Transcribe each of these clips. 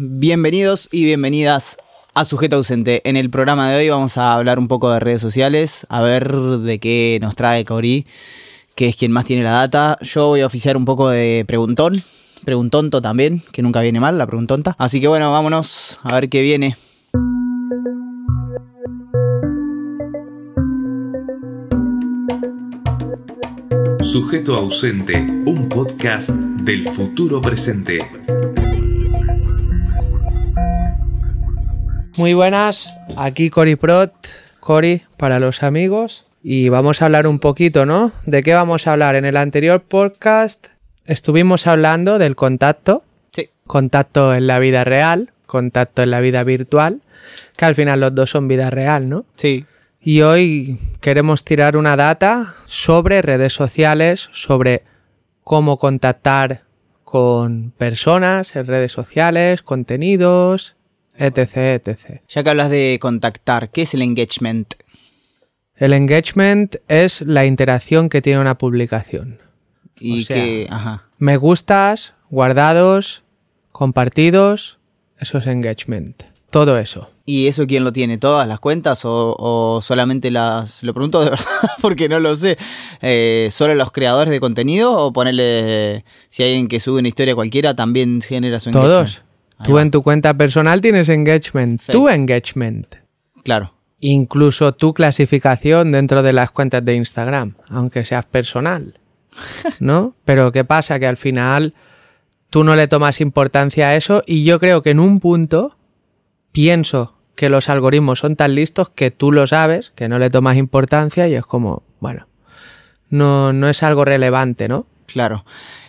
Bienvenidos y bienvenidas a Sujeto Ausente. En el programa de hoy vamos a hablar un poco de redes sociales, a ver de qué nos trae Cori, que es quien más tiene la data. Yo voy a oficiar un poco de preguntón, preguntonto también, que nunca viene mal la preguntonta. Así que bueno, vámonos a ver qué viene. Sujeto ausente, un podcast del futuro presente. Muy buenas, aquí Cori Prot, Cori para los amigos. Y vamos a hablar un poquito, ¿no? ¿De qué vamos a hablar? En el anterior podcast estuvimos hablando del contacto. Sí. Contacto en la vida real, contacto en la vida virtual, que al final los dos son vida real, ¿no? Sí. Y hoy queremos tirar una data sobre redes sociales, sobre cómo contactar con personas en redes sociales, contenidos, etc, etc. Ya que hablas de contactar, ¿qué es el engagement? El engagement es la interacción que tiene una publicación. Y O sea, que, ajá. Me gustas, guardados, compartidos, eso es engagement. Todo eso. ¿Y eso quién lo tiene? ¿Todas las cuentas o, o solamente las... Lo pregunto de verdad porque no lo sé. Eh, ¿Solo los creadores de contenido o ponerle... Si hay alguien que sube una historia cualquiera también genera su engagement? Todos. Ahí Tú va. en tu cuenta personal tienes engagement. Sí. Tu engagement. Claro. Incluso tu clasificación dentro de las cuentas de Instagram, aunque seas personal. ¿No? Pero ¿qué pasa? Que al final tú no le tomas importancia a eso y yo creo que en un punto pienso que los algoritmos son tan listos que tú lo sabes, que no le tomas importancia y es como, bueno, no, no es algo relevante, ¿no? Claro.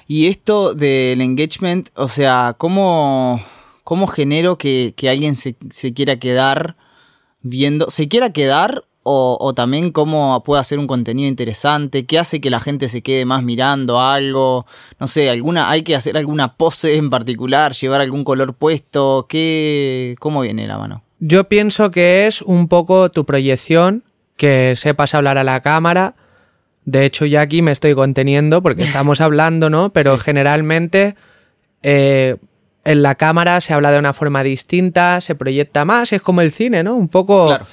Y esto del engagement, o sea, ¿cómo, cómo genero que, que alguien se, se quiera quedar viendo, se quiera quedar o, o también cómo puede hacer un contenido interesante? ¿Qué hace que la gente se quede más mirando algo? No sé, alguna, hay que hacer alguna pose en particular, llevar algún color puesto, ¿qué, cómo viene la mano? Yo pienso que es un poco tu proyección, que sepas hablar a la cámara. De hecho, ya aquí me estoy conteniendo porque estamos hablando, ¿no? Pero Sí. generalmente eh, en la cámara se habla de una forma distinta, se proyecta más, es como el cine, ¿no? Un poco Claro,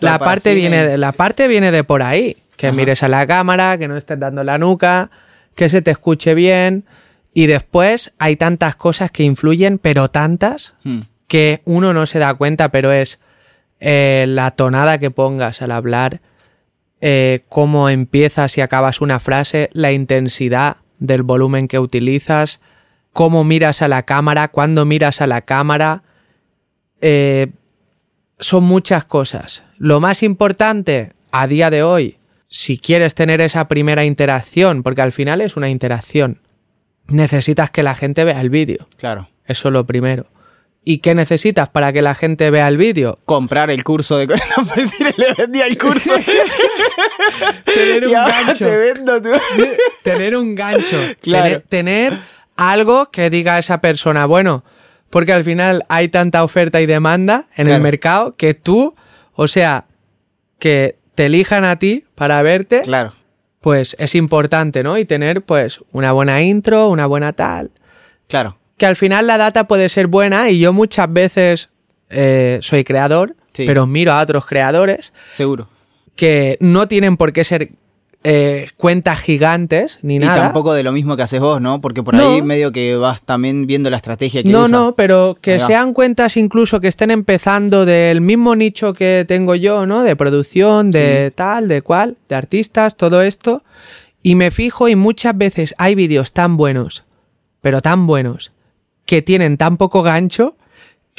la parte cine. viene de, la parte viene de por ahí, que Ajá. mires a la cámara, que no estés dando la nuca, que se te escuche bien y después hay tantas cosas que influyen, pero tantas Hmm, que uno no se da cuenta, pero es eh, la tonada que pongas al hablar, eh, cómo empiezas y acabas una frase, la intensidad del volumen que utilizas, cómo miras a la cámara, cuándo miras a la cámara. eh, son muchas cosas. Lo más importante a día de hoy, si quieres tener esa primera interacción, porque al final es una interacción, necesitas que la gente vea el vídeo. claro. Eso es lo primero. ¿Y qué necesitas para que la gente vea el vídeo? Comprar el curso de... No, mentira, le vendía el curso. Tener un y ahora gancho. te vendo tu... Tener un gancho. Claro. Tener, tener algo que diga a esa persona, bueno, porque al final hay tanta oferta y demanda en el mercado que tú, o sea, que te elijan a ti para verte, Claro. pues es importante, ¿no? Y tener pues una buena intro, una buena tal. Claro. que al final la data puede ser buena y yo muchas veces eh, soy creador, Sí. pero miro a otros creadores Seguro. que no tienen por qué ser eh, cuentas gigantes ni Y nada. tampoco de lo mismo que haces vos, ¿no? Porque por No. ahí medio que vas también viendo la estrategia que No, usa. no, pero que sean cuentas incluso que estén empezando del mismo nicho que tengo yo, ¿no? De producción, de tal, de cual, de artistas, todo esto. Y me fijo y muchas veces hay vídeos tan buenos, pero tan buenos, que tienen tan poco gancho,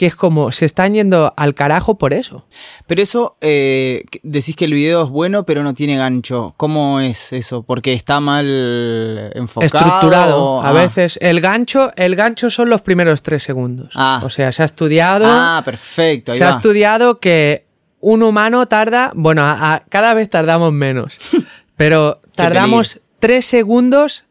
que es como se están yendo al carajo por eso. Pero eso, eh, decís que el video es bueno, pero no tiene gancho. ¿Cómo es eso? ¿Porque está mal enfocado? Estructurado. A ah. veces el gancho, el gancho son los primeros tres segundos. Ah. O sea, se ha estudiado. Ah, perfecto. Ahí se ha estudiado que un humano tarda, bueno, a- a- cada vez tardamos menos, pero tardamos tres segundos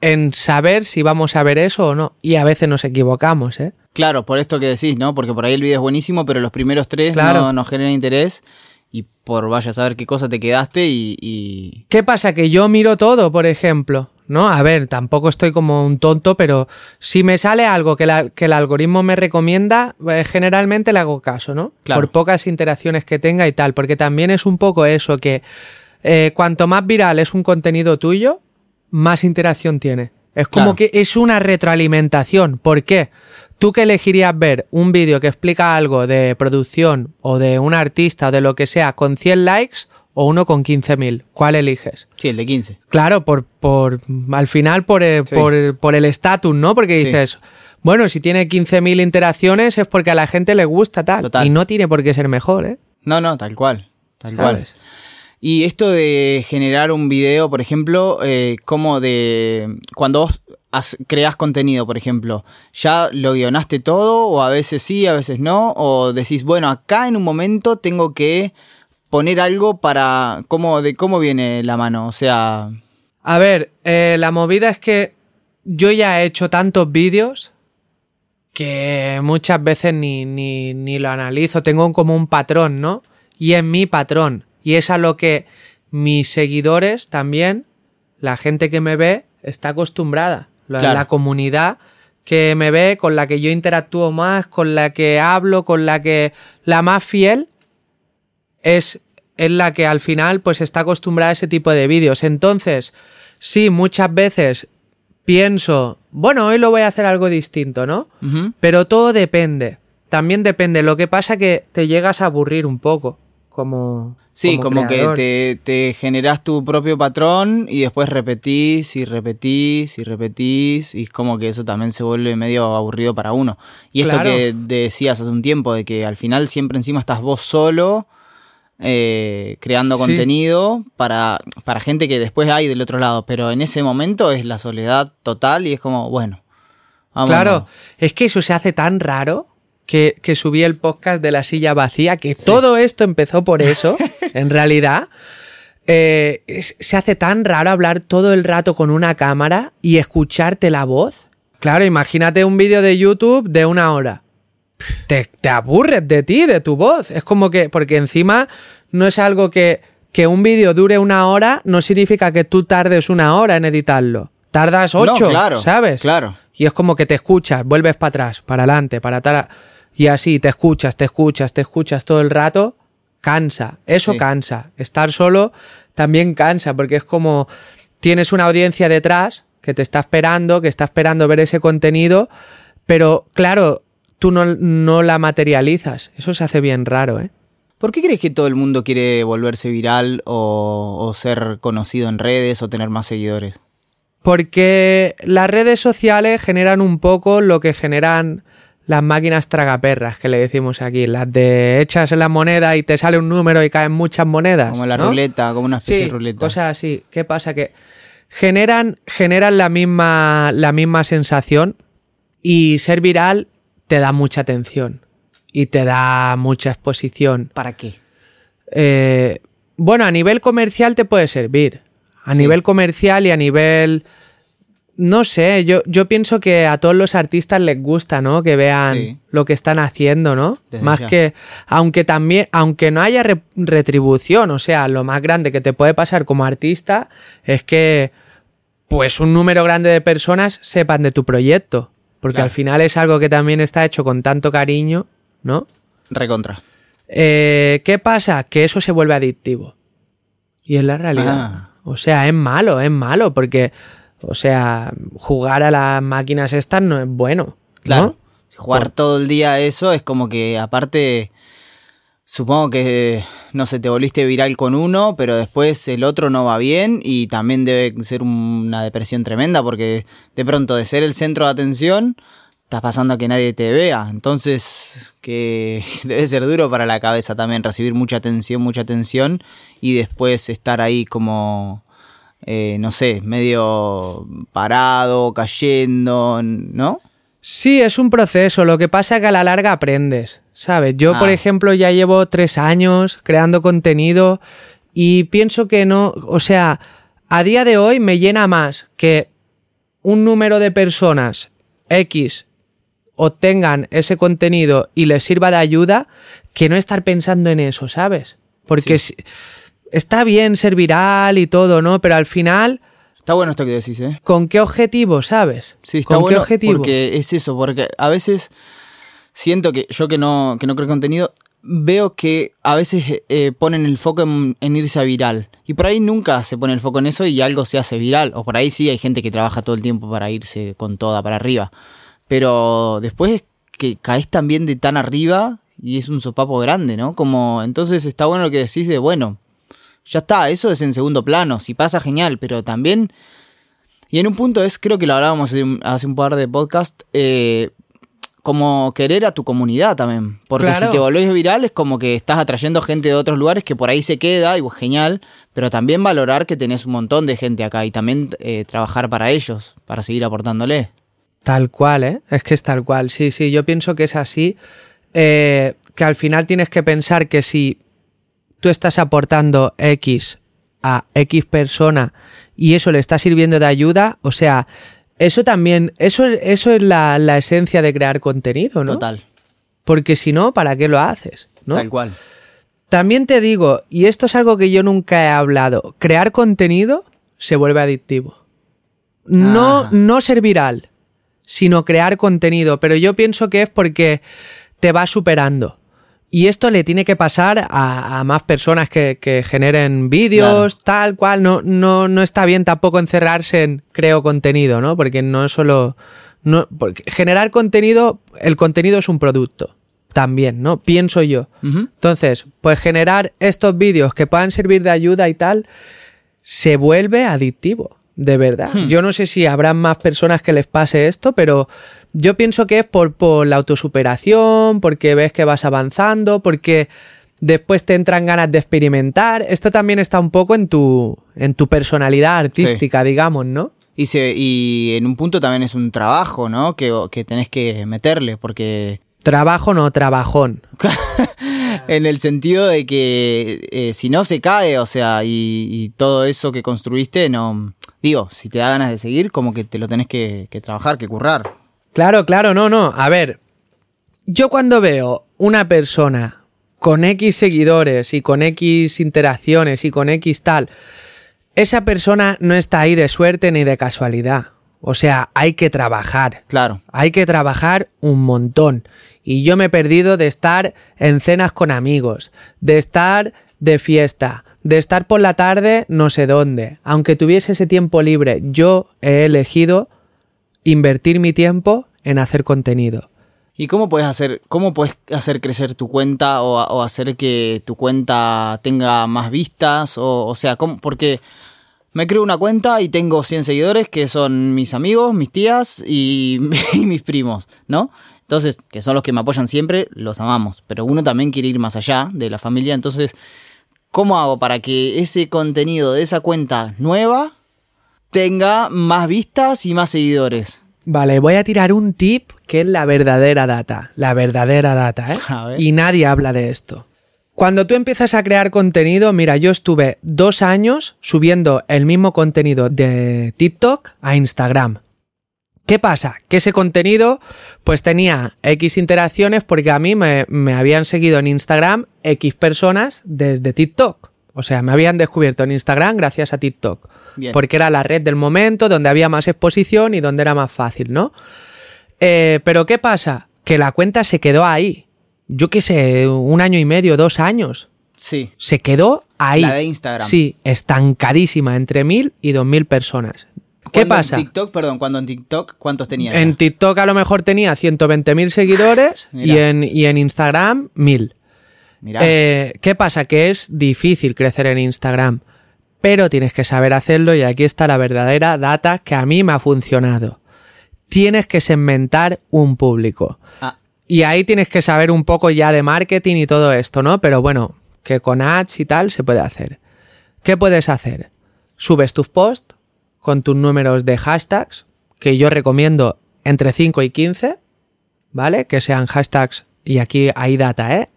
en saber si vamos a ver eso o no. Y a veces nos equivocamos, ¿eh? Claro, por esto que decís, ¿no? Porque por ahí el video es buenísimo, pero los primeros tres Claro. no, no generan interés. Y por vaya a saber qué cosa te quedaste y. y- ¿Qué pasa? Que yo miro todo, por ejemplo, ¿no? A ver, tampoco estoy como un tonto, pero si me sale algo que, la- que el algoritmo me recomienda, eh, generalmente le hago caso, ¿no? Claro. Por pocas interacciones que tenga y tal, porque también es un poco eso, que eh, cuanto más viral es un contenido tuyo, más interacción tiene. Es como Claro. que es una retroalimentación. ¿Por qué? ¿Tú que elegirías ver un vídeo que explica algo de producción o de un artista o de lo que sea con 100 likes o uno con 15.000? ¿Cuál eliges? Sí, el de 15. Claro, por, por al final por, eh, Sí. por, por el estatus, ¿no? Porque Sí. dices, bueno, si tiene 15.000 interacciones es porque a la gente le gusta tal. Total. Y no tiene por qué ser mejor, ¿eh? No, no, tal cual. Tal cual. Y esto de generar un video, por ejemplo, eh, como de. Cuando vos creas contenido, por ejemplo, ¿ya lo guionaste todo? ¿O a veces sí, a veces no? ¿O decís, bueno, acá en un momento tengo que poner algo para. ¿cómo, ¿De cómo viene la mano? O sea. A ver, eh, la movida es que yo ya he hecho tantos vídeos que muchas veces ni, ni, ni lo analizo. Tengo como un patrón, ¿no? Y es mi patrón. Y es a lo que mis seguidores también, la gente que me ve, está acostumbrada. La, Claro. la comunidad que me ve, con la que yo interactúo más, con la que hablo, con la que... La más fiel es, es la que al final pues está acostumbrada a ese tipo de vídeos. Entonces, sí, muchas veces pienso, bueno, hoy lo voy a hacer algo distinto, ¿no? Pero todo depende. También depende. Lo que pasa que te llegas a aburrir un poco. Como. Sí, como, que te, te generás tu propio patrón y después repetís y repetís y repetís y es como que eso también se vuelve medio aburrido para uno. Y esto que decías hace un tiempo, de que al final siempre encima estás vos solo eh, creando Sí. contenido para, para gente que después hay del otro lado, pero en ese momento es la soledad total y es como, bueno. vámonos. Claro, es que eso se hace tan raro que, que subí el podcast de la silla vacía, que todo esto empezó por eso, en realidad. Eh, es- se hace tan raro hablar todo el rato con una cámara y escucharte la voz. Claro, imagínate un vídeo de YouTube de una hora. Te, te aburres de ti, de tu voz. Es como que, porque encima no es algo que, que un vídeo dure una hora, no significa que tú tardes una hora en editarlo. Tardas No, ocho, claro, ¿sabes? Claro. Y es como que te escuchas, vuelves para atrás, para adelante, para atrás. Y así te escuchas, te escuchas, te escuchas todo el rato. Cansa. Eso Sí. cansa. Estar solo también cansa, porque es como tienes una audiencia detrás que te está esperando, que está esperando ver ese contenido, pero claro, tú no, no la materializas. Eso se hace bien raro, ¿eh? ¿Por qué crees que todo el mundo quiere volverse viral o, o ser conocido en redes o tener más seguidores? Porque las redes sociales generan un poco lo que generan las máquinas tragaperras que le decimos aquí, las de echas en la moneda y te sale un número y caen muchas monedas. Como la ¿no? ruleta, como una especie Sí, de ruleta. cosas así. ¿Qué pasa? Que generan, generan la, misma, la misma sensación y ser viral te da mucha atención y te da mucha exposición. ¿Para qué? Eh, bueno, a nivel comercial te puede servir. A Sí. nivel comercial y a nivel... No sé, yo, yo pienso que a todos los artistas les gusta, ¿no? Que vean Sí. lo que están haciendo, ¿no? Desde más ya. que, aunque también, aunque no haya re- retribución, o sea, lo más grande que te puede pasar como artista es que, pues, un número grande de personas sepan de tu proyecto. Porque Claro. al final es algo que también está hecho con tanto cariño, ¿no? Recontra. Eh, ¿Qué pasa? Que eso se vuelve adictivo. Y es la realidad. Ah. O sea, es malo, es malo, porque, o sea, jugar a las máquinas estas no es bueno. Claro. Jugar todo el día eso es como que aparte, supongo que, no sé, te volviste viral con uno, pero después el otro no va bien y también debe ser una depresión tremenda porque de pronto de ser el centro de atención, estás pasando a que nadie te vea. Entonces, que debe ser duro para la cabeza también recibir mucha atención, mucha atención y después estar ahí como... eh, no sé, medio parado, cayendo, ¿no? Sí, es un proceso. Lo que pasa es que a la larga aprendes, ¿sabes? Yo, por Ah. ejemplo, ya llevo tres años creando contenido y pienso que no, o sea, a día de hoy me llena más que un número de personas X obtengan ese contenido y les sirva de ayuda que no estar pensando en eso, ¿sabes? Porque si- está bien ser viral y todo, ¿no? Pero al final Está bueno esto que decís, ¿eh? ¿Con qué objetivo, sabes? Sí, está ¿Con bueno qué objetivo? porque es eso, porque a veces siento que yo que no, que no creo contenido, veo que a veces eh, ponen el foco en, en irse a viral. Y por ahí nunca se pone el foco en eso y algo se hace viral. O por ahí sí hay gente que trabaja todo el tiempo para irse con toda para arriba. Pero después que caes también de tan arriba y es un sopapo grande, ¿no? Como, entonces está bueno lo que decís de, bueno, ya está, eso es en segundo plano. Si pasa, genial, pero también... Y en un punto es, creo que lo hablábamos hace un, par de podcasts, eh, como querer a tu comunidad también. Porque Claro. si te volvés viral es como que estás atrayendo gente de otros lugares que por ahí se queda y pues, genial, pero también valorar que tenés un montón de gente acá y también eh, trabajar para ellos, para seguir aportándole. Tal cual, ¿eh? Es que es tal cual. Sí, sí, yo pienso que es así. eh, que al final tienes que pensar que si tú estás aportando X a X persona y eso le está sirviendo de ayuda, o sea, eso también, eso, eso es la, la esencia de crear contenido, ¿no? Total, Porque si no, ¿para qué lo haces? ¿no? tal cual. También te digo, y esto es algo que yo nunca he hablado, crear contenido se vuelve adictivo. No, Ah. no ser viral, sino crear contenido, pero yo pienso que es porque te va superando. Y esto le tiene que pasar a, a más personas que, que generen vídeos, tal cual. No, no, no está bien tampoco encerrarse en creo contenido, ¿no? Porque no es solo. No, porque generar contenido, el contenido es un producto. También, ¿no? Pienso yo. Entonces, pues generar estos vídeos que puedan servir de ayuda y tal, se vuelve adictivo, de verdad. Yo no sé si habrán más personas que les pase esto, pero yo pienso que es por, por la autosuperación, porque ves que vas avanzando, porque después te entran ganas de experimentar. Esto también está un poco en tu, en tu personalidad artística, digamos, ¿no? Y, se, y en un punto también es un trabajo, ¿no? Que, que tenés que meterle, porque Trabajo no, trabajón. en el sentido de que eh, si no se cae, o sea, y, y todo eso que construiste, no. Digo, si te da ganas de seguir, como que te lo tenés que, que trabajar, que currar. Claro, claro, no, no. A ver, yo cuando veo una persona con X seguidores y con X interacciones y con X tal, esa persona no está ahí de suerte ni de casualidad. O sea, hay que trabajar. Claro. Hay que trabajar un montón. Y yo me he perdido de estar en cenas con amigos, de estar de fiesta, de estar por la tarde no sé dónde. Aunque tuviese ese tiempo libre, yo he elegido invertir mi tiempo en hacer contenido. ¿Y cómo puedes hacer, cómo puedes hacer crecer tu cuenta o, hacer que tu cuenta tenga más vistas? O, sea, porque me creo una cuenta y tengo 100 seguidores que son mis amigos, mis tías y, y mis primos, ¿no? Entonces, que son los que me apoyan siempre, los amamos. Pero uno también quiere ir más allá de la familia. Entonces, ¿cómo hago para que ese contenido de esa cuenta nueva tenga más vistas y más seguidores? Vale, voy a tirar un tip que es la verdadera data. La verdadera data, ¿eh? A ver. Y nadie habla de esto. Cuando tú empiezas a crear contenido, mira, yo estuve dos años subiendo el mismo contenido de TikTok a Instagram. ¿Qué pasa? Que ese contenido pues tenía X interacciones porque a mí me, me habían seguido en Instagram X personas desde TikTok. O sea, me habían descubierto en Instagram gracias a TikTok. Bien. Porque era la red del momento donde había más exposición y donde era más fácil, ¿no? Eh, pero ¿qué pasa? Que la cuenta se quedó ahí. Yo qué sé, un año y medio, dos años. Sí. Se quedó ahí. La de Instagram. Sí, estancadísima, entre mil y dos mil personas. ¿Qué pasa? En TikTok, perdón, cuando en TikTok, ¿cuántos tenías? En TikTok a lo mejor tenía 120.000 seguidores y en, y en Instagram 1000. Mirá. Eh, ¿Qué pasa? Que es difícil crecer en Instagram, pero tienes que saber hacerlo y aquí está la verdadera data que a mí me ha funcionado. Tienes que segmentar un público. Ah, Y ahí tienes que saber un poco ya de marketing y todo esto, ¿no? Pero bueno, que con ads y tal se puede hacer. ¿Qué puedes hacer? Subes tus posts con tus números de hashtags, que yo recomiendo entre 5 y 15, ¿vale? Que sean hashtags, y aquí hay data, ¿eh?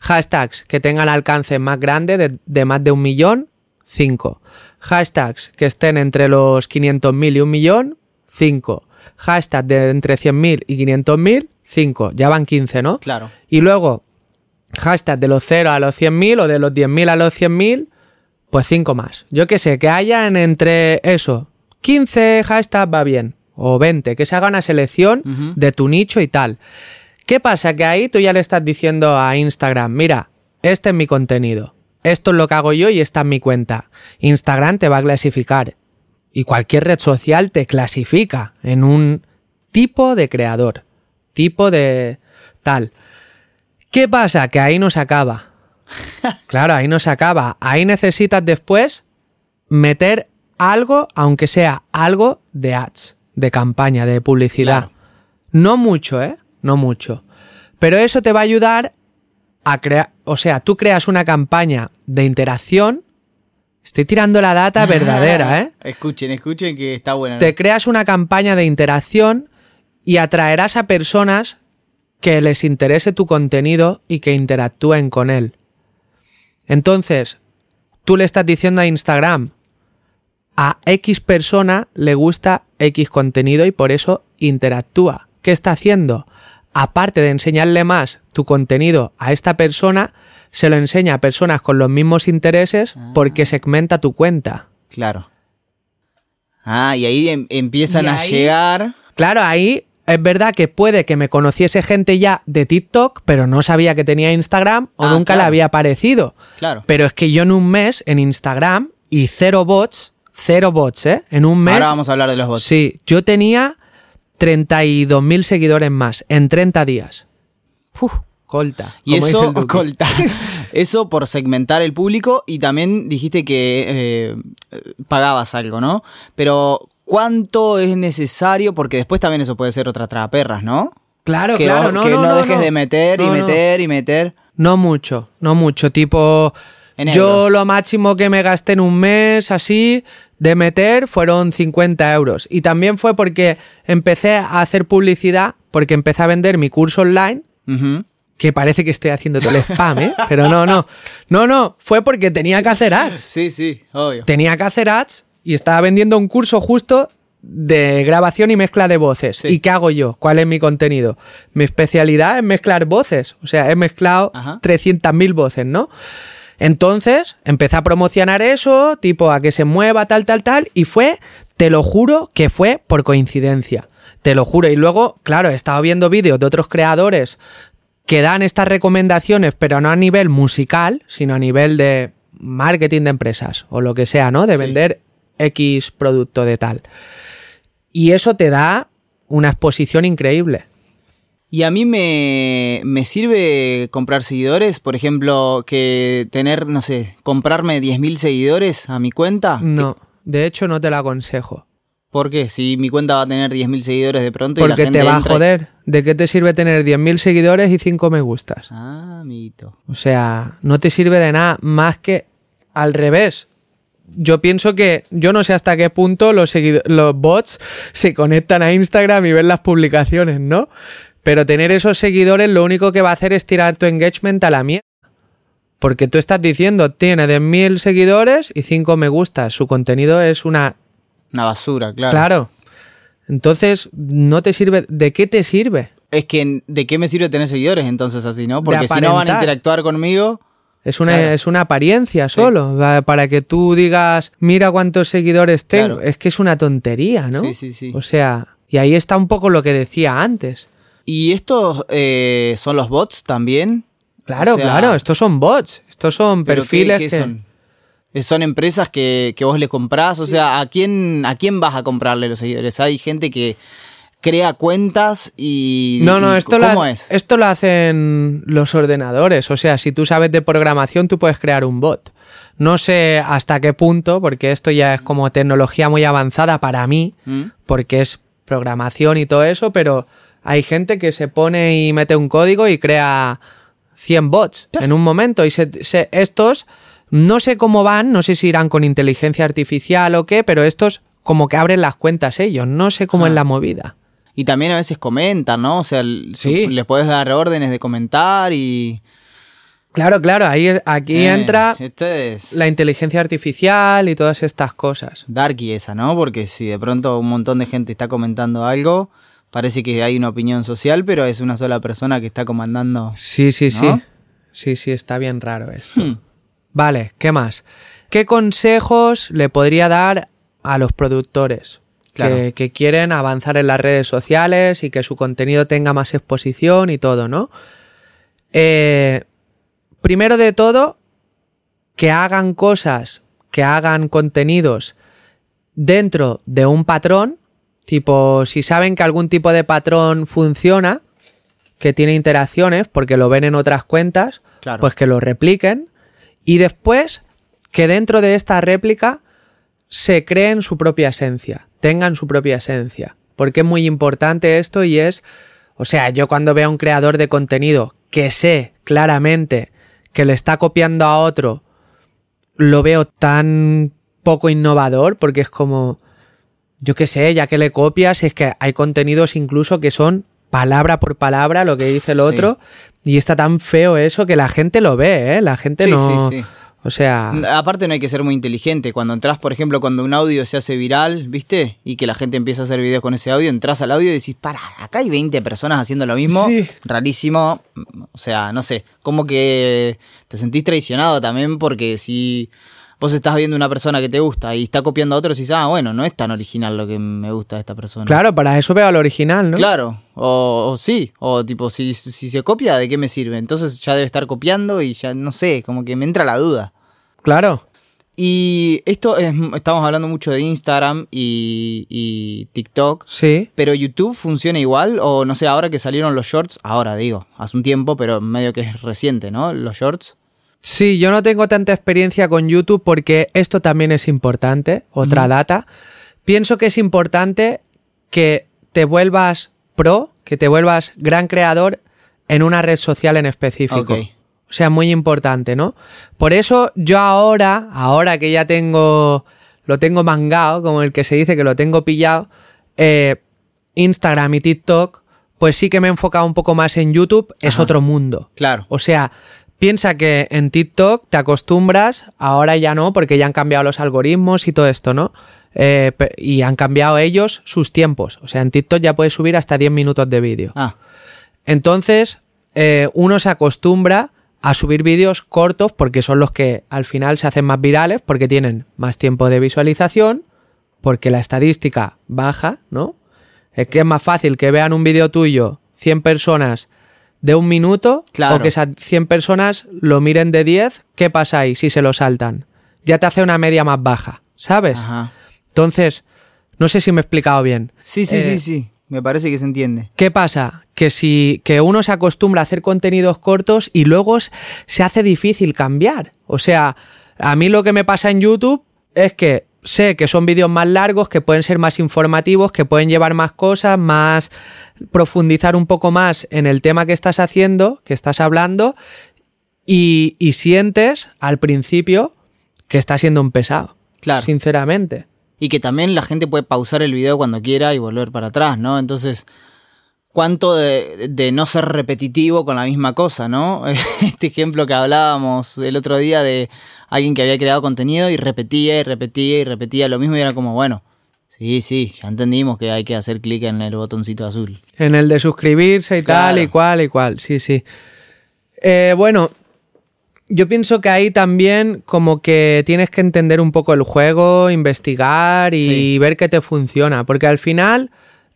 Hashtags que tengan alcance más grande de, de más de un millón, 5. Hashtags que estén entre los 500.000 y un millón, 5. Hashtags de entre 100.000 y 500.000, 5. Ya van 15, ¿no? claro. Y luego, hashtag de los 0 a los 100.000 o de los 10.000 a los 100.000, pues 5 más. Yo qué sé, que hayan entre eso, 15 hashtags va bien. O 20, que se haga una selección de tu nicho y tal. ¿Qué pasa? Que ahí tú ya le estás diciendo a Instagram, mira, este es mi contenido. Esto es lo que hago yo y esta es mi cuenta. Instagram te va a clasificar. Y cualquier red social te clasifica en un tipo de creador. Tipo de tal. ¿Qué pasa? Que ahí no se acaba. Claro, ahí no se acaba. Ahí necesitas después meter algo, aunque sea algo de ads, de campaña, de publicidad. Claro. No mucho, ¿eh? No mucho. Pero eso te va a ayudar a crear, o sea, tú creas una campaña de interacción. Estoy tirando la data verdadera, ¿eh? Escuchen, escuchen que está buena. ¿no? Te creas una campaña de interacción y atraerás a personas que les interese tu contenido y que interactúen con él. Entonces, tú le estás diciendo a Instagram, a X persona le gusta X contenido y por eso interactúa. ¿Qué está haciendo? Aparte de enseñarle más tu contenido a esta persona, se lo enseña a personas con los mismos intereses porque segmenta tu cuenta. Claro. Ah, y ahí em- empiezan Y a ahí- llegar. Claro, ahí es verdad que puede que me conociese gente ya de TikTok, pero no sabía que tenía Instagram o Ah, nunca le claro. había aparecido. Claro. Pero es que yo en un mes en Instagram y cero bots, cero bots, ¿eh? En un mes. Ahora vamos a hablar de los bots. Sí, yo tenía 32.000 seguidores más en 30 días. Uf, colta. Y eso, colta. eso por segmentar el público y también dijiste que eh, pagabas algo, ¿no? Pero ¿cuánto es necesario? Porque después también eso puede ser otra tragaperras, ¿no? Claro, que claro, no, que no, no, no, dejes de meter y meter y meter. No mucho, no mucho. Tipo, yo lo máximo que me gasté en un mes así de meter fueron 50 euros. Y también fue porque empecé a hacer publicidad, porque empecé a vender mi curso online, Ujú. Que parece que estoy haciendo todo el spam, ¿eh? Pero no, no. No, no, fue porque tenía que hacer ads. Sí, sí, obvio. Tenía que hacer ads y estaba vendiendo un curso justo de grabación y mezcla de voces. Sí. ¿Y qué hago yo? ¿Cuál es mi contenido? Mi especialidad es mezclar voces. O sea, he mezclado Ajá. 300.000 voces, ¿no? Entonces, empecé a promocionar eso, tipo a que se mueva, tal, tal, tal, y fue, te lo juro, que fue por coincidencia. Te lo juro. Y luego, claro, he estado viendo vídeos de otros creadores que dan estas recomendaciones, pero no a nivel musical, sino a nivel de marketing de empresas o lo que sea, ¿no? De Sí. vender X producto de tal. Y eso te da una exposición increíble. Y a mí me, me sirve comprar seguidores, por ejemplo, que tener, no sé, comprarme 10.000 seguidores a mi cuenta. No, de hecho no te lo aconsejo. ¿Por qué? Si mi cuenta va a tener 10.000 seguidores de pronto y la Porque gente te va a entra joder. ¿De qué te sirve tener 10.000 seguidores y 5 me gustas? Ah, amiguito. O sea, no te sirve de nada más que al revés. Yo pienso que yo no sé hasta qué punto los, los bots se conectan a Instagram y ven las publicaciones, ¿no? Pero tener esos seguidores lo único que va a hacer es tirar tu engagement a la mierda. Porque tú estás diciendo, tiene 10.000 seguidores y 5 me gustas. Su contenido es una... Una basura, claro. Claro. Entonces, no te sirve... ¿De qué te sirve? Es que, ¿de qué me sirve tener seguidores entonces así, no? Porque si no van a interactuar conmigo. Es una, Claro. es una apariencia solo, para que tú digas, mira cuántos seguidores tengo. Claro. Es que es una tontería, ¿no? Sí, sí, sí. O sea, y ahí está un poco lo que decía antes. ¿Y estos eh, son los bots también? Claro, O sea, claro, estos son bots, estos son ¿Pero qué- perfiles qué que... son? Eh, Son empresas que, que vos le comprás, o sea, ¿a quién, ¿a quién vas a comprarle los seguidores? Hay gente que crea cuentas y... No, no, esto lo, ¿Cómo ha- es? esto lo hacen los ordenadores. O sea, si tú sabes de programación, tú puedes crear un bot. No sé hasta qué punto, porque esto ya es como tecnología muy avanzada para mí, ¿Mm? porque es programación y todo eso, pero hay gente que se pone y mete un código y crea 100 bots en un momento. Y se- se- estos, no sé cómo van, no sé si irán con inteligencia artificial o qué, pero estos como que abren las cuentas ellos. No sé cómo Ah. es la movida. Y también a veces comentan, ¿no? O sea, Sí. les puedes dar órdenes de comentar y... Claro, claro, ahí aquí Eh, entra Este es la inteligencia artificial y todas estas cosas. darky esa, ¿no? Porque si de pronto un montón de gente está comentando algo, parece que hay una opinión social, pero es una sola persona que está comandando... Sí, sí, sí. Sí, sí, está bien raro esto. Hmm. Vale, ¿qué más? ¿Qué consejos le podría dar a los productores Claro. que, que quieren avanzar en las redes sociales y que su contenido tenga más exposición y todo, ¿no? Eh, primero de todo, que hagan cosas, que hagan contenidos dentro de un patrón, tipo, si saben que algún tipo de patrón funciona, que tiene interacciones, porque lo ven en otras cuentas, Claro. pues que lo repliquen, y después que dentro de esta réplica se creen su propia esencia, tengan su propia esencia, porque es muy importante esto y es, o sea, yo cuando veo a un creador de contenido que sé claramente que le está copiando a otro, lo veo tan poco innovador porque es como, yo qué sé, ya que le copias, es que hay contenidos incluso que son palabra por palabra lo que dice el Sí. Y está tan feo eso que la gente lo ve, ¿eh? La gente Sí, no... sí, sí. O sea... Aparte no hay que ser muy inteligente. Cuando entras, por ejemplo, cuando un audio se hace viral, ¿viste? Y que la gente empieza a hacer videos con ese audio, entras al audio y decís, para, acá hay 20 personas haciendo lo mismo. Sí. Rarísimo. O sea, no sé, como que te sentís traicionado también porque si vos estás viendo una persona que te gusta y está copiando a otro, decís, ah, bueno, no es tan original lo que me gusta de esta persona. Claro, para eso veo al original, ¿no? Claro, o, o sí, o tipo, si, si se copia, ¿de qué me sirve? Entonces ya debe estar copiando y ya no sé, como que me entra la duda. Claro. Y esto es, estamos hablando mucho de Instagram y, y TikTok, Sí. pero YouTube funciona igual o no sé, ahora que salieron los shorts, ahora digo, hace un tiempo, pero medio que es reciente, ¿no? Los shorts. Sí, yo no tengo tanta experiencia con YouTube porque esto también es importante, otra data. Pienso que es importante que te vuelvas pro, que te vuelvas gran creador en una red social en específico. Ok. O sea, muy importante, ¿no? Por eso yo ahora, ahora que ya tengo, lo tengo mangado, como el que se dice que lo tengo pillado, eh, Instagram y TikTok, pues sí que me he enfocado un poco más en YouTube, es Ajá. otro mundo. Claro. O sea, piensa que en TikTok te acostumbras, ahora ya no, porque ya han cambiado los algoritmos y todo esto, ¿no? Eh, y han cambiado ellos sus tiempos. O sea, en TikTok ya puedes subir hasta 10 minutos de vídeo. Ah, Entonces, eh, uno se acostumbra a subir vídeos cortos porque son los que al final se hacen más virales, porque tienen más tiempo de visualización, porque la estadística baja, ¿no? Es que es más fácil que vean un vídeo tuyo 100 personas de un minuto Claro. o que esas 100 personas lo miren de 10. ¿Qué pasa ahí si se lo saltan? Ya te hace una media más baja, ¿sabes? ajá. Entonces, no sé si me he explicado bien. Sí, sí, Eh, sí, sí. Me parece que se entiende. ¿Qué pasa? Que si que uno se acostumbra a hacer contenidos cortos y luego se hace difícil cambiar. O sea, a mí lo que me pasa en YouTube es que sé que son vídeos más largos, que pueden ser más informativos, que pueden llevar más cosas, más profundizar un poco más en el tema que estás haciendo, que estás hablando, y, y sientes al principio que está siendo un pesado. Claro. Sinceramente. Y que también la gente puede pausar el video cuando quiera y volver para atrás, ¿no? Entonces, ¿cuánto de, de no ser repetitivo con la misma cosa, ¿no? Este ejemplo que hablábamos el otro día de alguien que había creado contenido y repetía y repetía y repetía lo mismo y era como, bueno, sí, sí, ya entendimos que hay que hacer clic en el botoncito azul. En el de suscribirse y tal y cual y cual, sí, sí. Eh, bueno, yo pienso que ahí también como que tienes que entender un poco el juego, investigar y Sí. ver que te funciona, porque al final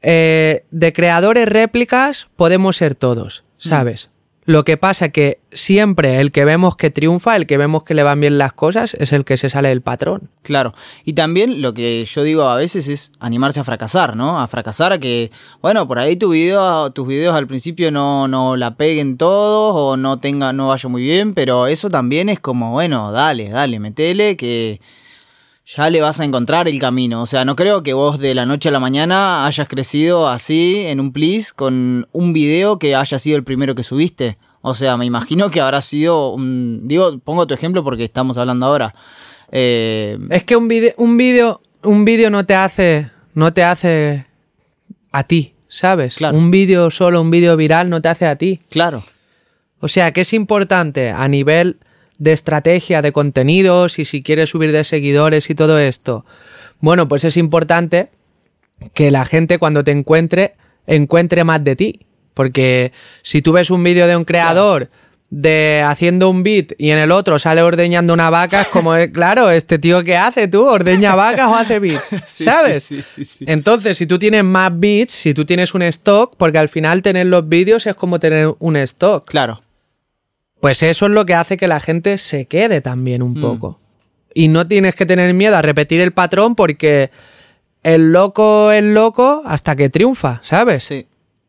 eh, de creadores réplicas podemos ser todos, ¿sabes? Lo que pasa que siempre el que vemos que triunfa, el que vemos que le van bien las cosas, es el que se sale del patrón. Claro. Y también lo que yo digo a veces es animarse a fracasar, ¿no? A fracasar a que, bueno, por ahí tu video, tus videos al principio no, no la peguen todos o no tenga, no vaya muy bien, pero eso también es como, bueno, dale, dale, metele que ya le vas a encontrar el camino. O sea, no creo que vos de la noche a la mañana hayas crecido así en un plis con un video que haya sido el primero que subiste. O sea, me imagino que habrá sido un... Digo, pongo tu ejemplo porque estamos hablando ahora. Eh, Es que un vídeo, un vídeo, un vídeo no te hace, no te hace a ti, ¿sabes? Claro. Un vídeo solo, un vídeo viral no te hace a ti. claro, O sea, que es importante a nivel de estrategia de contenidos y si quieres subir de seguidores y todo esto. Bueno, pues es importante que la gente cuando te encuentre encuentre más de ti. Porque si tú ves un vídeo de un creador de haciendo un beat y en el otro sale ordeñando una vaca, es como, eh, claro, este tío ¿qué hace tú? ¿Ordeña vacas o hace beats? ¿Sabes? sí, sí, sí, sí. Entonces, si tú tienes más beats, si tú tienes un stock, porque al final tener los vídeos es como tener un stock. Claro. Pues eso es lo que hace que la gente se quede también Mm. un poco. Y no tienes que tener miedo a repetir el patrón porque el loco es loco hasta que triunfa, ¿sabes? Sí.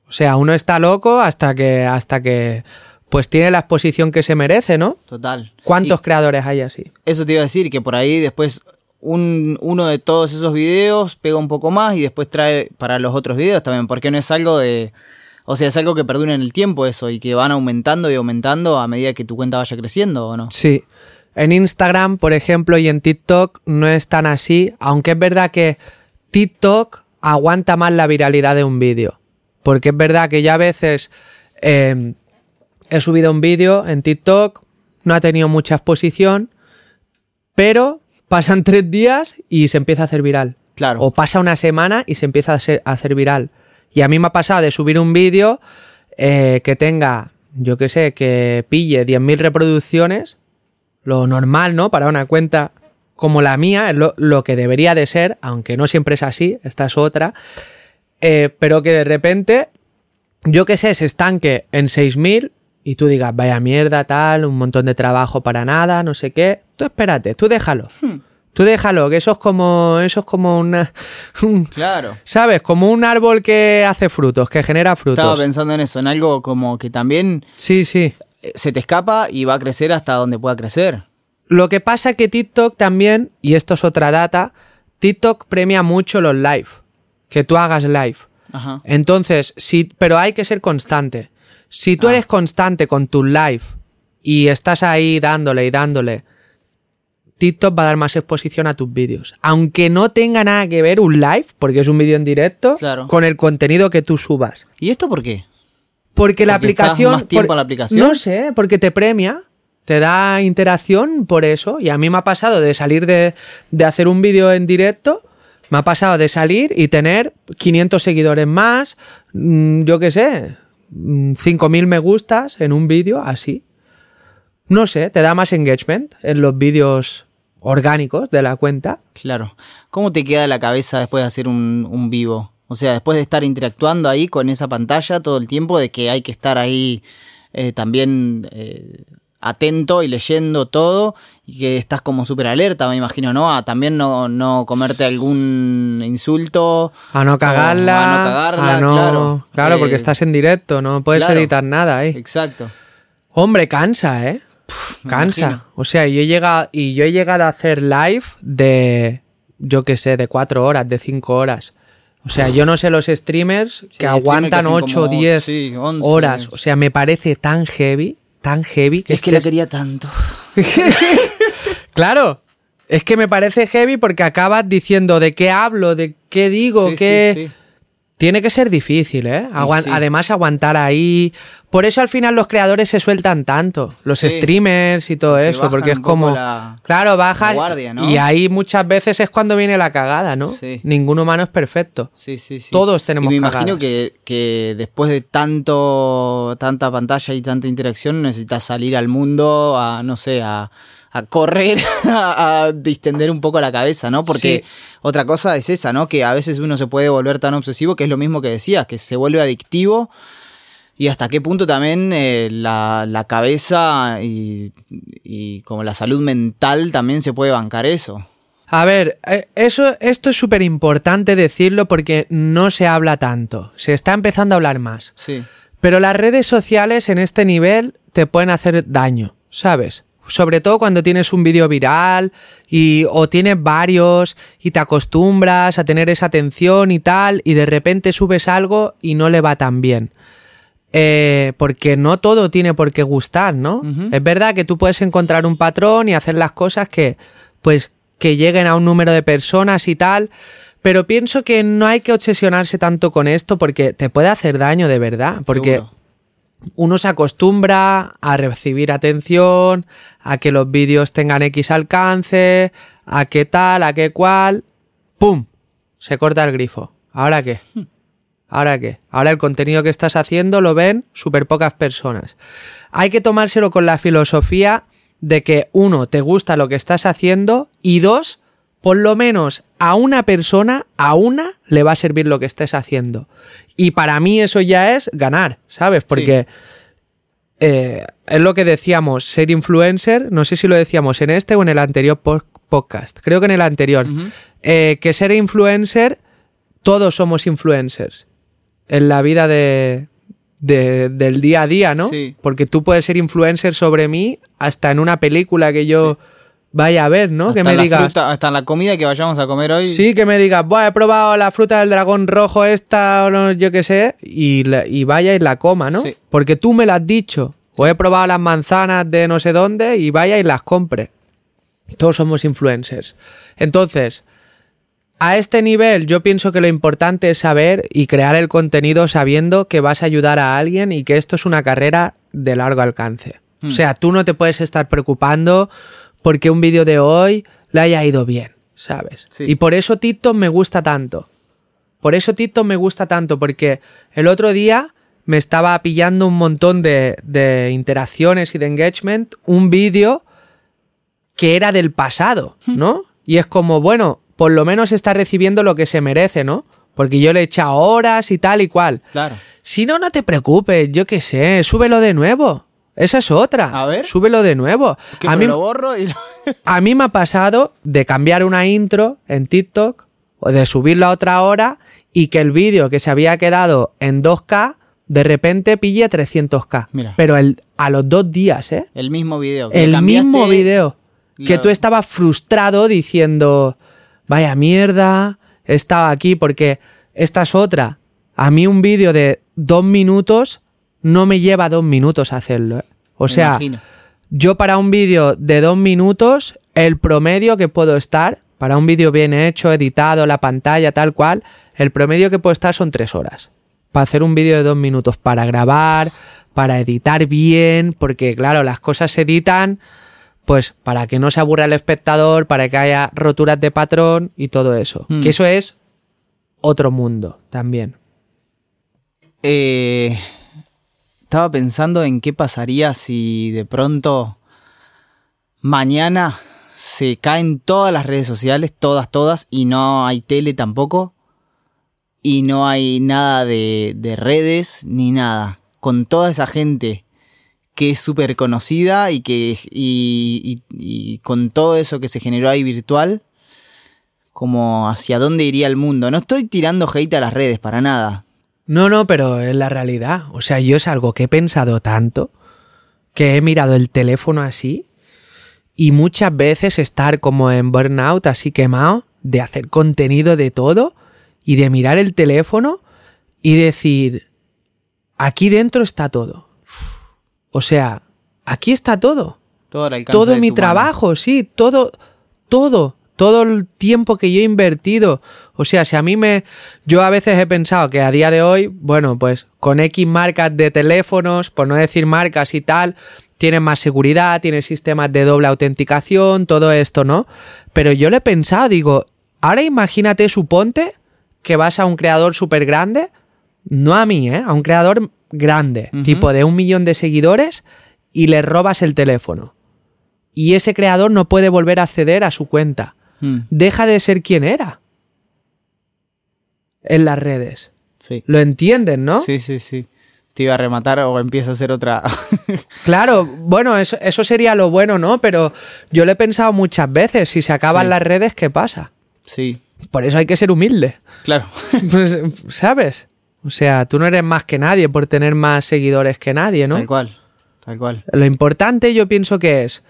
O sea, uno está loco hasta que, hasta que pues tiene la exposición que se merece, ¿no? Total. ¿Cuántos creadores hay así? Eso te iba a decir, que por ahí después un, uno de todos esos videos pega un poco más y después trae para los otros videos también, porque no es algo de... O sea, es algo que perdura en el tiempo eso y que van aumentando y aumentando a medida que tu cuenta vaya creciendo, ¿o no? Sí. En Instagram, por ejemplo, y en TikTok no es tan así, aunque es verdad que TikTok aguanta más la viralidad de un vídeo. Porque es verdad que ya a veces eh, he subido un vídeo en TikTok, no ha tenido mucha exposición, pero pasan tres días y se empieza a hacer viral. Claro. O pasa una semana y se empieza a, ser- a hacer viral. Y a mí me ha pasado de subir un vídeo eh, que tenga, yo qué sé, que pille 10.000 reproducciones, lo normal, ¿no? Para una cuenta como la mía, es lo, que debería de ser, aunque no siempre es así, esta es otra, eh, pero que de repente, yo qué sé, se estanque en 6.000 y tú digas, vaya mierda, tal, un montón de trabajo para nada, no sé qué. Tú espérate, tú déjalo. Tú déjalo, que eso es como, eso es como una, un- Claro. ¿sabes? Como un árbol que hace frutos, que genera frutos. Estaba pensando en eso, en algo como que también Sí, sí. eh, se te escapa y va a crecer hasta donde pueda crecer. Lo que pasa que TikTok también, y esto es otra data, TikTok premia mucho los live. Que tú hagas live. Ajá. Entonces, sí, pero hay que ser constante. Si tú eres constante con tu live y estás ahí dándole y dándole, TikTok va a dar más exposición a tus vídeos. Aunque no tenga nada que ver un live, porque es un vídeo en directo, Claro. con el contenido que tú subas. ¿Y esto por qué? Porque la Porque aplicación. más tiempo en la aplicación. No sé, porque te premia, te da interacción por eso. Y a mí me ha pasado de salir de, de hacer un vídeo en directo, me ha pasado de salir y tener 500 seguidores más, mm, yo qué sé, mm, 5.000 me gustas en un vídeo así. No sé, te da más engagement en los vídeos orgánicos de la cuenta. Claro. ¿Cómo te queda la cabeza después de hacer un, un vivo? O sea, después de estar interactuando ahí con esa pantalla todo el tiempo, de que hay que estar ahí eh, también eh, atento y leyendo todo, y que estás como súper alerta, me imagino, ¿no? A también no, no comerte algún insulto. A no cagarla. a no cagarla, a no- claro. Claro, Eh, porque estás en directo, no puedes claro. editar nada ahí. Exacto. Hombre, cansa, ¿eh? Cansa. imagino. O sea, yo he llegado y yo he llegado a hacer live de yo qué sé, de cuatro horas, de cinco horas. O sea, yo no sé los streamers que aguantan hacen 8 o como, 10 sí, 11. horas. O sea, me parece tan heavy, tan heavy que Es que la quería tanto. Claro. Es que me parece heavy porque acabas diciendo de qué hablo, de qué digo, Sí, qué... Tiene que ser difícil, ¿eh? Sí. Además, aguantar ahí. Por eso al final los creadores se sueltan tanto. Los Sí. streamers y todo Porque eso. Porque es como. la- claro, bajas. guardia, ¿no? Y ahí muchas veces es cuando viene la cagada, ¿no? Sí. Ningún humano es perfecto. Sí, sí, sí. Todos tenemos Y me cagadas. imagino que, que después de tanto tanta pantalla y tanta interacción necesitas salir al mundo a, no sé, a, a correr, a, a distender un poco la cabeza, ¿no? Porque Sí. otra cosa es esa, ¿no? Que a veces uno se puede volver tan obsesivo, que es lo mismo que decías, que se vuelve adictivo. Y hasta qué punto también eh, la, la cabeza y, y como la salud mental también se puede bancar eso. A ver, eh, eso, esto es súper importante decirlo porque no se habla tanto. Se está empezando a hablar más. Sí. Pero las redes sociales en este nivel te pueden hacer daño, ¿sabes? Sobre todo cuando tienes un vídeo viral y o tienes varios y te acostumbras a tener esa atención y tal y de repente subes algo y no le va tan bien. Eh, porque no todo tiene por qué gustar, ¿no? Es verdad que tú puedes encontrar un patrón y hacer las cosas que, pues, que lleguen a un número de personas y tal, pero pienso que no hay que obsesionarse tanto con esto porque te puede hacer daño de verdad, porque Seguro. Uno se acostumbra a recibir atención, a que los vídeos tengan X alcance, a qué tal, a qué cual, ¡pum! Se corta el grifo. ¿Ahora qué? ¿Ahora qué? Ahora el contenido que estás haciendo lo ven súper pocas personas. hay que tomárselo con la filosofía de que uno, te gusta lo que estás haciendo y dos, por lo menos a una persona, a una, le va a servir lo que estés haciendo. Y para mí eso ya es ganar, ¿sabes? Porque eh, es lo que decíamos, ser influencer, no sé si lo decíamos en este o en el anterior podcast, creo que en el anterior, eh, que ser influencer, todos somos influencers en la vida de, del día a día, ¿no? Sí. Porque tú puedes ser influencer sobre mí hasta en una película que yo vaya a ver, ¿no? Hasta que me digas... fruta- hasta en la comida que vayamos a comer hoy. Sí, que me digas, Buah, he probado la fruta del dragón rojo esta o no, yo qué sé, y, la- y vaya y la coma, ¿no? Sí. Porque tú me la has dicho. O he probado las manzanas de no sé dónde y vaya y las compre. Todos somos influencers. Entonces, a este nivel yo pienso que lo importante es saber y crear el contenido sabiendo que vas a ayudar a alguien y que esto es una carrera de largo alcance. O sea, tú no te puedes estar preocupando porque un vídeo de hoy le haya ido bien, ¿sabes? Sí. Y por eso TikTok me gusta tanto. Por eso TikTok me gusta tanto, porque el otro día me estaba pillando un montón de, de interacciones y de engagement, un vídeo que era del pasado, ¿no? Y es como, bueno, por lo menos está recibiendo lo que se merece, ¿no? Porque yo le he echado horas y tal y cual. Claro. Si no, no te preocupes, yo qué sé, súbelo de nuevo. Esa es otra. A ver. Súbelo de nuevo. Que A me mí, lo borro y lo- a mí me ha pasado de cambiar una intro en TikTok o de subirla a otra hora y que el vídeo que se había quedado en 2K de repente pille 300K. Mira. Pero el, a los dos días, ¿eh? el mismo video. que El mismo video. Que tú estabas frustrado diciendo, vaya mierda, estaba aquí porque esta es otra. A mí un vídeo de dos minutos no me lleva dos minutos hacerlo. ¿eh? O Me sea, imagino. yo para un vídeo de dos minutos, el promedio que puedo estar, para un vídeo bien hecho, editado, la pantalla, tal cual, el promedio que puedo estar son tres horas. Para hacer un vídeo de dos minutos, para grabar, para editar bien, porque claro, las cosas se editan, pues para que no se aburra el espectador, para que haya roturas de patrón y todo eso. Mm. Que eso es otro mundo también. Eh, estaba pensando en qué pasaría si de pronto mañana se caen todas las redes sociales, todas, todas, y no hay tele tampoco, y no hay nada de, de redes ni nada, con toda esa gente que es súper conocida y que y, y- y con todo eso que se generó ahí virtual, como hacia dónde iría el mundo. No estoy tirando hate a las redes para nada. No, no, pero es la realidad. O sea, yo es algo que he pensado tanto que he mirado el teléfono así y muchas veces estar como en burnout, así quemado, de hacer contenido de todo y de mirar el teléfono y decir, aquí dentro está todo. O sea, aquí está todo Todo, todo mi mano. trabajo, sí, todo, todo, todo el tiempo que yo he invertido. O sea, si a mí me, yo a veces he pensado que a día de hoy, bueno, pues con X marcas de teléfonos, por no decir marcas y tal, tienen más seguridad, tienen sistemas de doble autenticación, todo esto, ¿no? Pero yo le he pensado, digo, ahora imagínate, suponte que vas a un creador súper grande, no a mí, ¿eh? A un creador grande, tipo de un millón de seguidores, y le robas el teléfono. Y ese creador no puede volver a acceder a su cuenta. Mm, Deja de ser quien era. En las redes. sí. Lo entienden, ¿no? Sí, sí, sí. Te iba a rematar o empieza a hacer otra. Claro, bueno, eso, eso sería lo bueno, ¿no? Pero yo lo he pensado muchas veces. Si se acaban Sí. las redes, ¿qué pasa? sí, Por eso hay que ser humilde. claro. Pues, ¿Sabes? O sea, tú no eres más que nadie por tener más seguidores que nadie, ¿no? Tal cual. Tal cual. Lo importante yo pienso que es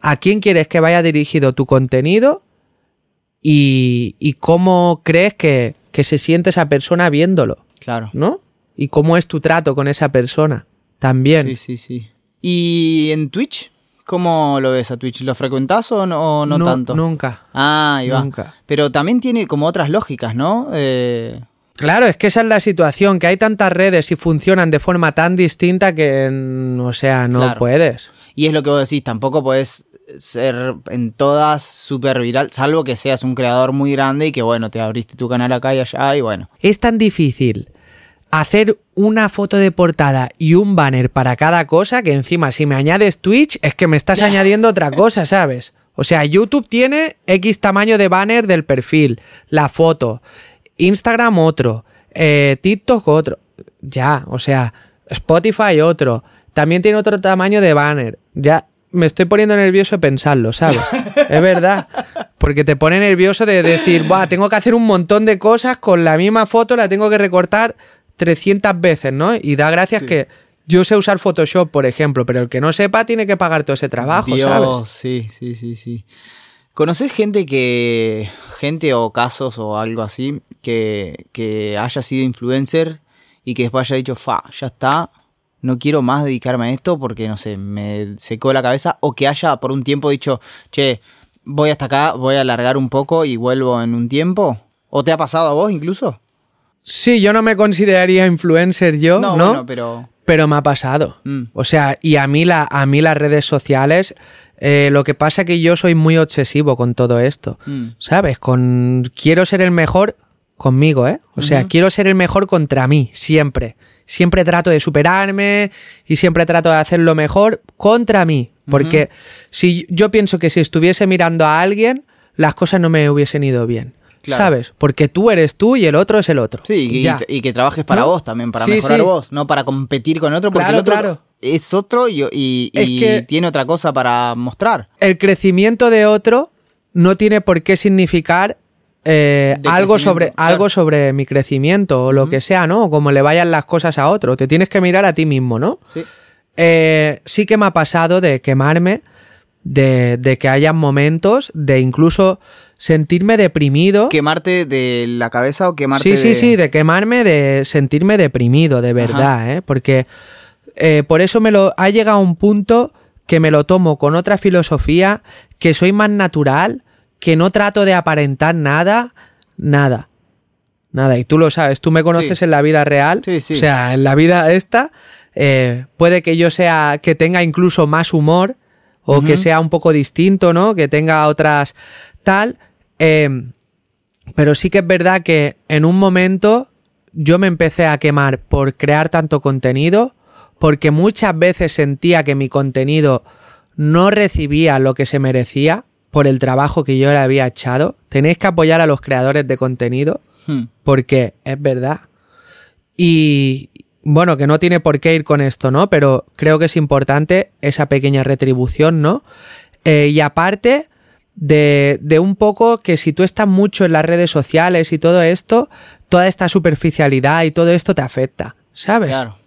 a quién quieres que vaya dirigido tu contenido y, y cómo crees que, que se siente esa persona viéndolo, Claro. ¿no? Y cómo es tu trato con esa persona también. Sí, sí, sí. ¿Y en Twitch? ¿Cómo lo ves a Twitch? ¿Lo frecuentás o no, o no Nu- tanto? Nunca. Ah, ahí va. Nunca. Pero también tiene como otras lógicas, ¿no? Eh, Claro, es que esa es la situación, que hay tantas redes y funcionan de forma tan distinta que, mm, o sea, no Claro. puedes. y es lo que vos decís, tampoco podés ser en todas súper viral, salvo que seas un creador muy grande y que, bueno, te abriste tu canal acá y allá y bueno. Es tan difícil hacer una foto de portada y un banner para cada cosa, que encima si me añades Twitch es que me estás añadiendo otra cosa, ¿sabes? O sea, YouTube tiene X tamaño de banner del perfil, la foto, Instagram otro, eh, TikTok otro, ya, o sea, Spotify otro, también tiene otro tamaño de banner, ya me estoy poniendo nervioso de pensarlo, ¿sabes? es verdad. Porque te pone nervioso de decir, Buah, tengo que hacer un montón de cosas con la misma foto, la tengo que recortar 300 veces, ¿no? Y da gracias que yo sé usar Photoshop, por ejemplo, pero el que no sepa tiene que pagar todo ese trabajo, Dios, ¿sabes? Sí, sí, sí, sí. ¿Conoces gente que. gente o casos o algo así que, que haya sido influencer y que después haya dicho, fa, ya está, no quiero más dedicarme a esto porque, no sé, me secó la cabeza? O que haya por un tiempo dicho, che, voy hasta acá, voy a alargar un poco y vuelvo en un tiempo. ¿O te ha pasado a vos incluso? Sí, yo no me consideraría influencer yo, ¿no? bueno, pero. Pero me ha pasado. Mm. O sea, y a mí, la, a mí las redes sociales, eh, lo que pasa es que yo soy muy obsesivo con todo esto. Mm. ¿Sabes? Con quiero ser el mejor conmigo, ¿eh? O sea, quiero ser el mejor contra mí, siempre. Siempre trato de superarme y siempre trato de hacer lo mejor contra mí. Porque si yo pienso que si estuviese mirando a alguien, las cosas no me hubiesen ido bien. Claro. ¿Sabes? Porque tú eres tú y el otro es el otro. Sí, y, Ya. y que trabajes para ¿No? vos también, para Sí, mejorar sí. vos, no para competir con otro, porque Claro, el otro claro. es otro y, y- Es y que- tiene otra cosa para mostrar. el crecimiento de otro no tiene por qué significar eh, algo, sobre, claro. algo sobre mi crecimiento o lo que sea, ¿no? O como le vayan las cosas a otro. Te tienes que mirar a ti mismo, ¿no? Sí. Eh, sí que me ha pasado de quemarme, de, de que haya momentos de incluso sentirme deprimido. ¿Quemarte de la cabeza o quemarte Sí, sí, de- sí, de quemarme, de sentirme deprimido, de verdad, ¿eh? Porque eh, por eso me lo ha llegado a un punto que me lo tomo con otra filosofía, que soy más natural, que no trato de aparentar nada, nada. Nada, y tú lo sabes, tú me conoces Sí. en la vida real, Sí, sí. o sea, en la vida esta, eh, puede que yo sea, que tenga incluso más humor, o que sea un poco distinto, ¿no? Que tenga otras tal, eh, pero sí que es verdad que en un momento yo me empecé a quemar por crear tanto contenido, porque muchas veces sentía que mi contenido no recibía lo que se merecía por el trabajo que yo le había echado. Tenéis que apoyar a los creadores de contenido, Hmm. porque es verdad. Y bueno, que no tiene por qué ir con esto, ¿no? Pero creo que es importante esa pequeña retribución, ¿no? Eh, y aparte de, de un poco que si tú estás mucho en las redes sociales y todo esto, toda esta superficialidad y todo esto te afecta, ¿sabes? Claro.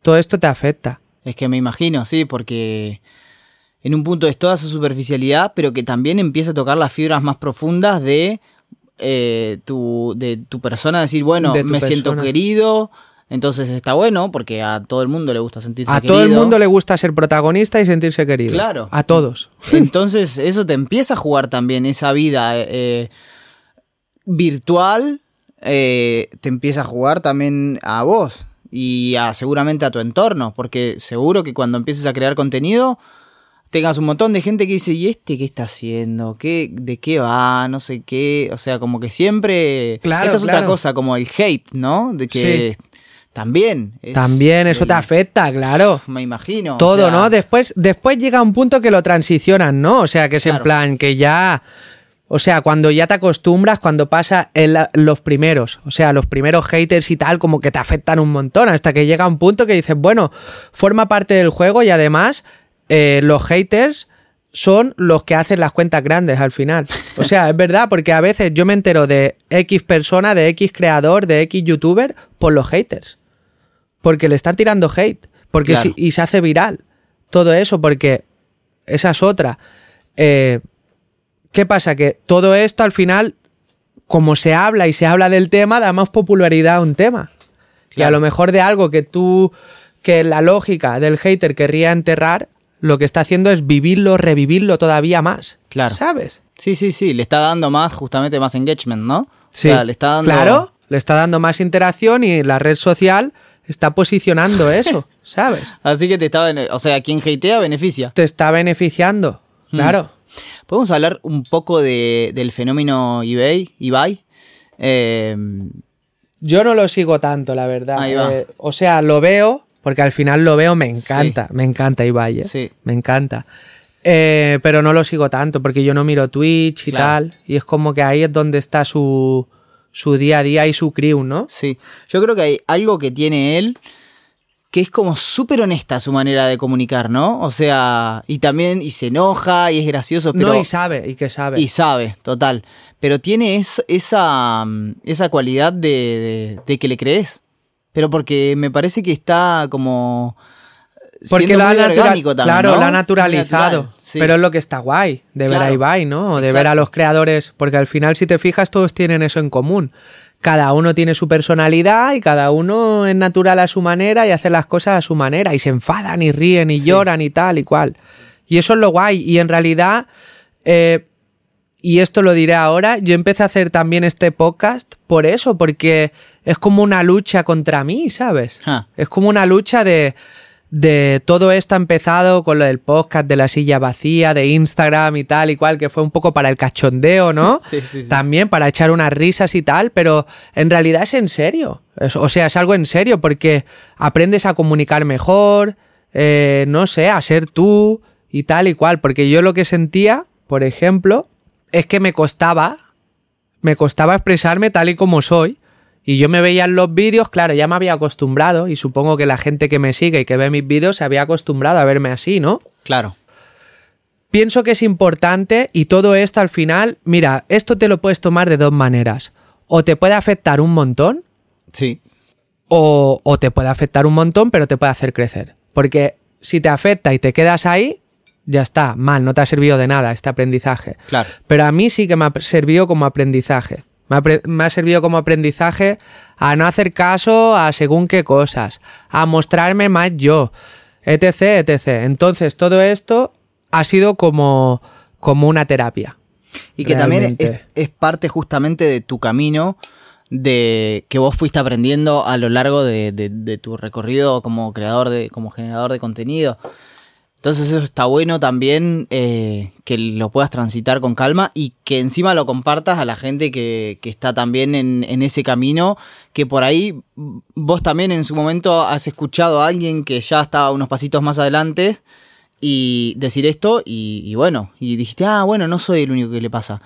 Todo esto te afecta. Es que me imagino, sí, porque en un punto es toda esa superficialidad, pero que también empieza a tocar las fibras más profundas de, eh, tu, de tu persona, decir, bueno, De me siento querido, entonces está bueno, porque a todo el mundo le gusta sentirse A querido. todo el mundo le gusta ser protagonista y sentirse querido. Claro. A todos. Entonces eso te empieza a jugar también, esa vida eh, eh, virtual, eh, te empieza a jugar también a vos y a, seguramente a tu entorno, porque seguro que cuando empieces a crear contenido tengas un montón de gente que dice, ¿y este qué está haciendo? ¿Qué, ¿De qué va? No sé qué. O sea, como que siempre... Claro, Esta es otra cosa, como el hate, ¿no? De que también... es También eso el- te afecta, claro. Me imagino. o Todo, sea, ¿no? Después, después llega un punto que lo transicionan, ¿no? O sea, que es en plan que ya. O sea, cuando ya te acostumbras, cuando pasa los primeros, o sea, los primeros haters y tal, como que te afectan un montón, hasta que llega un punto que dices, bueno, forma parte del juego y además eh, los haters son los que hacen las cuentas grandes al final. O sea, es verdad, porque a veces yo me entero de X persona, de X creador, de X youtuber, por los haters. Porque le están tirando hate. Porque Claro. si- y se hace viral. Todo eso, porque esa es otra. Eh, ¿Qué pasa? Que todo esto al final, como se habla y se habla del tema, da más popularidad a un tema. Y a lo mejor de algo que tú, que la lógica del hater querría enterrar, lo que está haciendo es vivirlo, revivirlo todavía más. Claro. ¿Sabes? Sí, sí, sí, le está dando más, justamente más engagement, ¿no? Sí. O sea, le está dando... Claro, le está dando más interacción y la red social está posicionando eso, ¿sabes? Así que te está... O sea, quien hatea beneficia. Te está beneficiando, Mm. claro. Podemos hablar un poco de, del fenómeno eBay, eBay. Eh, Yo no lo sigo tanto, la verdad. Ahí va. Eh, o sea, lo veo, porque al final lo veo, me encanta. Me encanta Ibai. ¿eh? Sí. Me encanta. Eh, pero no lo sigo tanto, porque yo no miro Twitch y Claro. tal. Y es como que ahí es donde está su, su día a día y su crew, ¿no? Sí, yo creo que hay algo que tiene él que es como súper honesta su manera de comunicar, ¿no? O sea, y también, y se enoja, y es gracioso, pero... no, y sabe, y que sabe. y sabe, total. Pero tiene es- esa, mm, esa cualidad de, de- de que le crees. Pero porque me parece que está como... Porque lo ha orgánico también, claro, ¿no? lo ha naturalizado. natural, sí. Pero es lo que está guay, de ver a Claro, Ibai, ¿no? O de ver a los creadores. Porque al final, si te fijas, todos tienen eso en común. Cada uno tiene su personalidad y cada uno es natural a su manera y hace las cosas a su manera. Y se enfadan y ríen y lloran y tal y cual. Y eso es lo guay. Y en realidad, eh, y esto lo diré ahora, yo empecé a hacer también este podcast por eso, porque es como una lucha contra mí, ¿sabes? Ah. Es como una lucha de, de todo esto ha empezado con lo del podcast, de la silla vacía, de Instagram y tal y cual, que fue un poco para el cachondeo, ¿no? Sí, sí, sí. También para echar unas risas y tal, pero en realidad es en serio. Es- o sea, es algo en serio porque aprendes a comunicar mejor, eh, no sé, a ser tú y tal y cual. Porque yo lo que sentía, por ejemplo, es que me costaba, me costaba expresarme tal y como soy. Y yo me veía en los vídeos, claro, ya me había acostumbrado y supongo que la gente que me sigue y que ve mis vídeos se había acostumbrado a verme así, ¿no? Claro. Pienso que es importante y todo esto al final, mira, esto te lo puedes tomar de dos maneras. O te puede afectar un montón Sí. o, o te puede afectar un montón, pero te puede hacer crecer. Porque si te afecta y te quedas ahí, ya está, mal, no te ha servido de nada este aprendizaje. Claro. Pero a mí sí que me ha servido como aprendizaje. Me ha, pre- me ha servido como aprendizaje a no hacer caso a según qué cosas, a mostrarme más yo, etc, etc. Entonces todo esto ha sido como, como una terapia. Y que también es, parte justamente de tu camino de que vos fuiste aprendiendo a lo largo de, de- de tu recorrido como creador de, como generador de contenido. Entonces eso está bueno también eh, que lo puedas transitar con calma y que encima lo compartas a la gente que, que está también en, en ese camino, que por ahí vos también en su momento has escuchado a alguien que ya estaba unos pasitos más adelante y decir esto y, y bueno, y dijiste, ah, bueno, no soy el único que le pasa.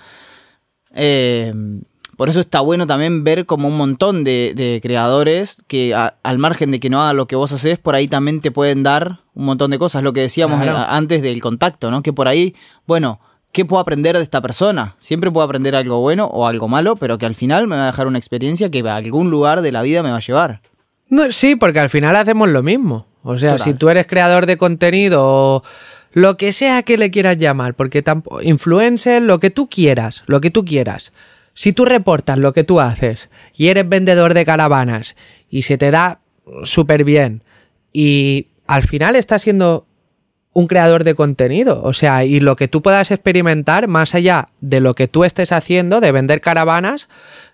Eh, por eso está bueno también ver como un montón de, de creadores que a- al margen de que no haga lo que vos haces, por ahí también te pueden dar un montón de cosas. Lo que decíamos Claro. a- antes del contacto, ¿no? Que por ahí, bueno, ¿qué puedo aprender de esta persona? Siempre puedo aprender algo bueno o algo malo, pero que al final me va a dejar una experiencia que a algún lugar de la vida me va a llevar. No, sí, porque al final hacemos lo mismo. O sea, Total. si tú eres creador de contenido o lo que sea que le quieras llamar, porque tampoco influencer, lo que tú quieras, lo que tú quieras. Si tú reportas lo que tú haces y eres vendedor de caravanas y se te da súper bien y al final estás siendo un creador de contenido, o sea, y lo que tú puedas experimentar más allá de lo que tú estés haciendo de vender caravanas,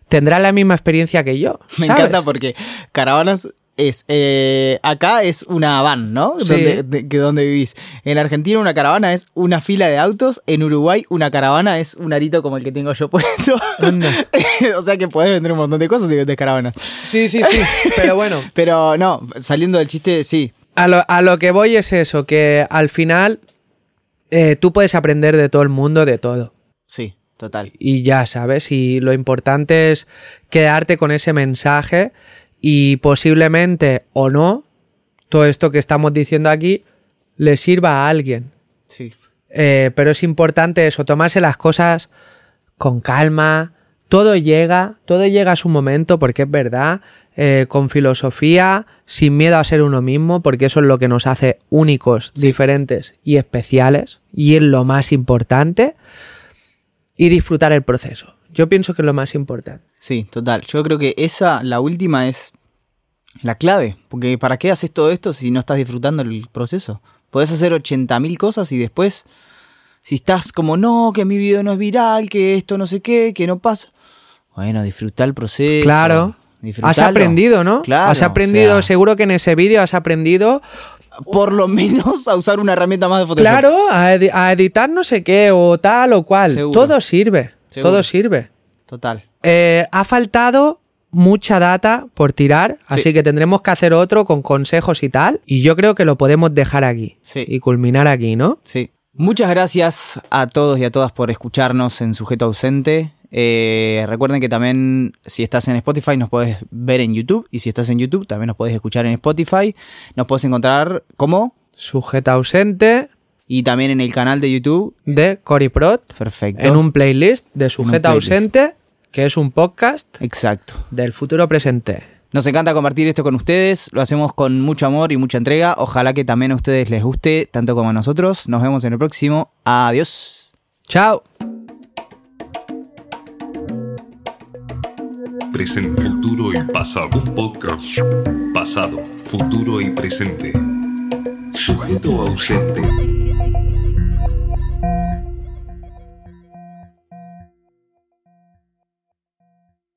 tendrás la misma experiencia que yo. Me encanta porque caravanas es eh, acá es una van, ¿no? Sí. Donde, de- que donde vivís. En Argentina una caravana es una fila de autos. En Uruguay una caravana es un arito como el que tengo yo puesto. Anda. o sea que podés vender un montón de cosas si vendes caravanas. Sí, sí, sí. Pero bueno, Pero no, saliendo del chiste, sí. a lo, a lo que voy es eso, que al final eh, tú puedes aprender de todo el mundo, de todo. Sí, total. Y ya sabes, y lo importante es quedarte con ese mensaje y posiblemente o no, todo esto que estamos diciendo aquí le sirva a alguien. Sí. Eh, pero es importante eso, tomarse las cosas con calma. Todo llega, todo llega a su momento, porque es verdad, eh, con filosofía, sin miedo a ser uno mismo, porque eso es lo que nos hace únicos, diferentes y especiales, y es lo más importante, y disfrutar el proceso. Yo pienso que es lo más importante. Sí, total. Yo creo que esa, la última, es la clave. Porque ¿para qué haces todo esto si no estás disfrutando el proceso? Podés hacer 80.000 cosas y después, si estás como, no, que mi video no es viral, que esto no sé qué, que no pasa. Bueno, disfrutar el proceso. Claro. Has aprendido, ¿no? Claro. has aprendido, o sea, seguro que en ese vídeo has aprendido por lo menos a usar una herramienta más de Photoshop. Claro, a, edi- a editar no sé qué o tal o cual. Seguro. Todo sirve. Seguro. Todo sirve. Total. Eh, ha faltado mucha data por tirar, así que tendremos que hacer otro con consejos y tal. Y yo creo que lo podemos dejar aquí Sí. y culminar aquí, ¿no? Sí. Muchas gracias a todos y a todas por escucharnos en Sujeto Ausente. Eh, recuerden que también si estás en Spotify nos puedes ver en YouTube y si estás en YouTube también nos puedes escuchar en Spotify. Nos puedes encontrar como Sujeto ausente y también en el canal de YouTube. de Cory Prot Perfecto. en un playlist de Sujeto playlist. ausente, que es un podcast Exacto. del futuro presente. Nos encanta compartir esto con ustedes, lo hacemos con mucho amor y mucha entrega. Ojalá que también a ustedes les guste, tanto como a nosotros. Nos vemos en el próximo. Adiós. Chao. Presente, futuro y pasado. Un podcast. Pasado, futuro y presente. Sujeto ausente.